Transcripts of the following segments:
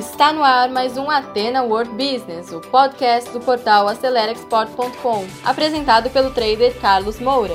Está no ar mais um Atena World Business, o podcast do portal AceleraExport.com, apresentado pelo trader Carlos Moura.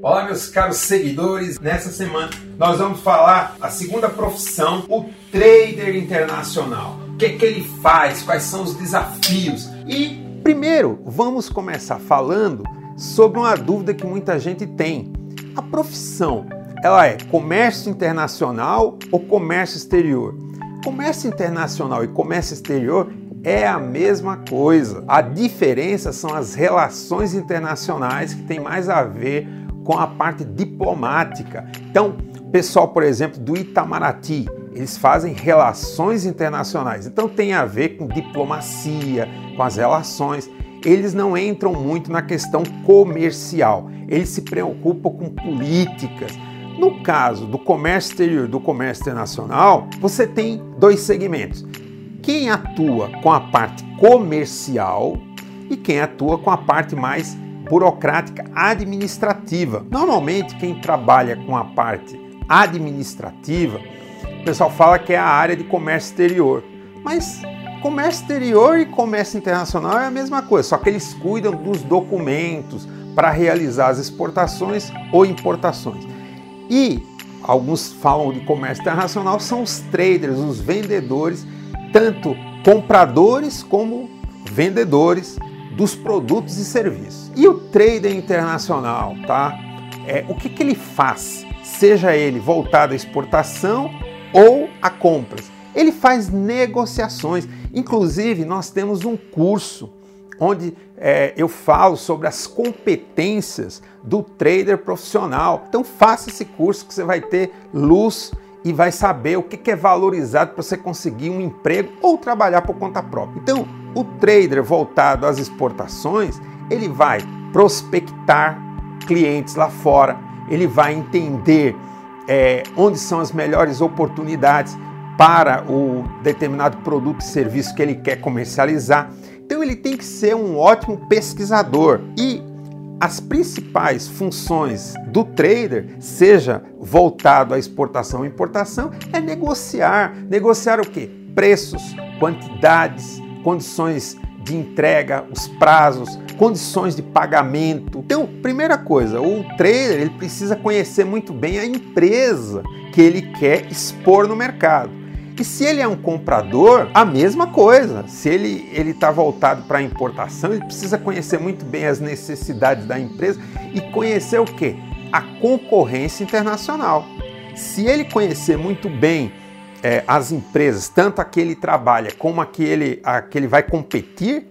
Olá, meus caros seguidores. Nessa semana nós vamos falar a segunda profissão, o trader internacional. O que é que ele faz? Quais são os desafios? E primeiro, vamos começar falando sobre uma dúvida que muita gente tem. A profissão, ela é comércio internacional ou comércio exterior? Comércio internacional e comércio exterior é a mesma coisa. A diferença são as relações internacionais que tem mais a ver com a parte diplomática. Então, pessoal, por exemplo, do Itamaraty, eles fazem relações internacionais. Então tem a ver com diplomacia, com as relações eles não entram muito na questão comercial, eles se preocupam com políticas. No caso do comércio exterior, do comércio internacional, você tem dois segmentos. Quem atua com a parte comercial e quem atua com a parte mais burocrática administrativa. Normalmente, quem trabalha com a parte administrativa, o pessoal fala que é a área de comércio exterior. Mas Comércio exterior e comércio internacional é a mesma coisa, só que eles cuidam dos documentos para realizar as exportações ou importações. E alguns falam de comércio internacional são os traders, os vendedores, tanto compradores como vendedores dos produtos e serviços. E o trader internacional, tá? É, o que, que ele faz? Seja ele voltado à exportação ou a compras. Ele faz negociações. Inclusive, nós temos um curso onde é, eu falo sobre as competências do trader profissional. Então, faça esse curso que você vai ter luz e vai saber o que é valorizado para você conseguir um emprego ou trabalhar por conta própria. Então, o trader voltado às exportações, ele vai prospectar clientes lá fora, ele vai entender é, onde são as melhores oportunidades para o determinado produto e serviço que ele quer comercializar. Então ele tem que ser um ótimo pesquisador e as principais funções do trader, seja voltado à exportação ou importação, é negociar. Negociar o que? Preços, quantidades, condições de entrega, os prazos, condições de pagamento. Então, primeira coisa, o trader ele precisa conhecer muito bem a empresa que ele quer expor no mercado. E se ele é um comprador, a mesma coisa. Se ele ele está voltado para a importação, ele precisa conhecer muito bem as necessidades da empresa e conhecer o que? A concorrência internacional. Se ele conhecer muito bem é, as empresas, tanto a que ele trabalha como a que ele, a que ele vai competir,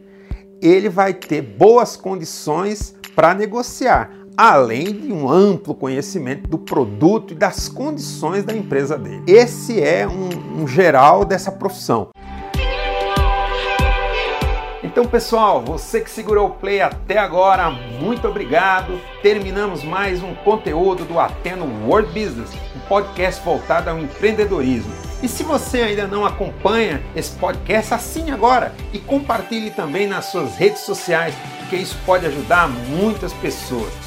ele vai ter boas condições para negociar além de um amplo conhecimento do produto e das condições da empresa dele. Esse é um, um geral dessa profissão. Então, pessoal, você que segurou o play até agora, muito obrigado. Terminamos mais um conteúdo do Ateno World Business, um podcast voltado ao empreendedorismo. E se você ainda não acompanha esse podcast, assine agora e compartilhe também nas suas redes sociais, porque isso pode ajudar muitas pessoas.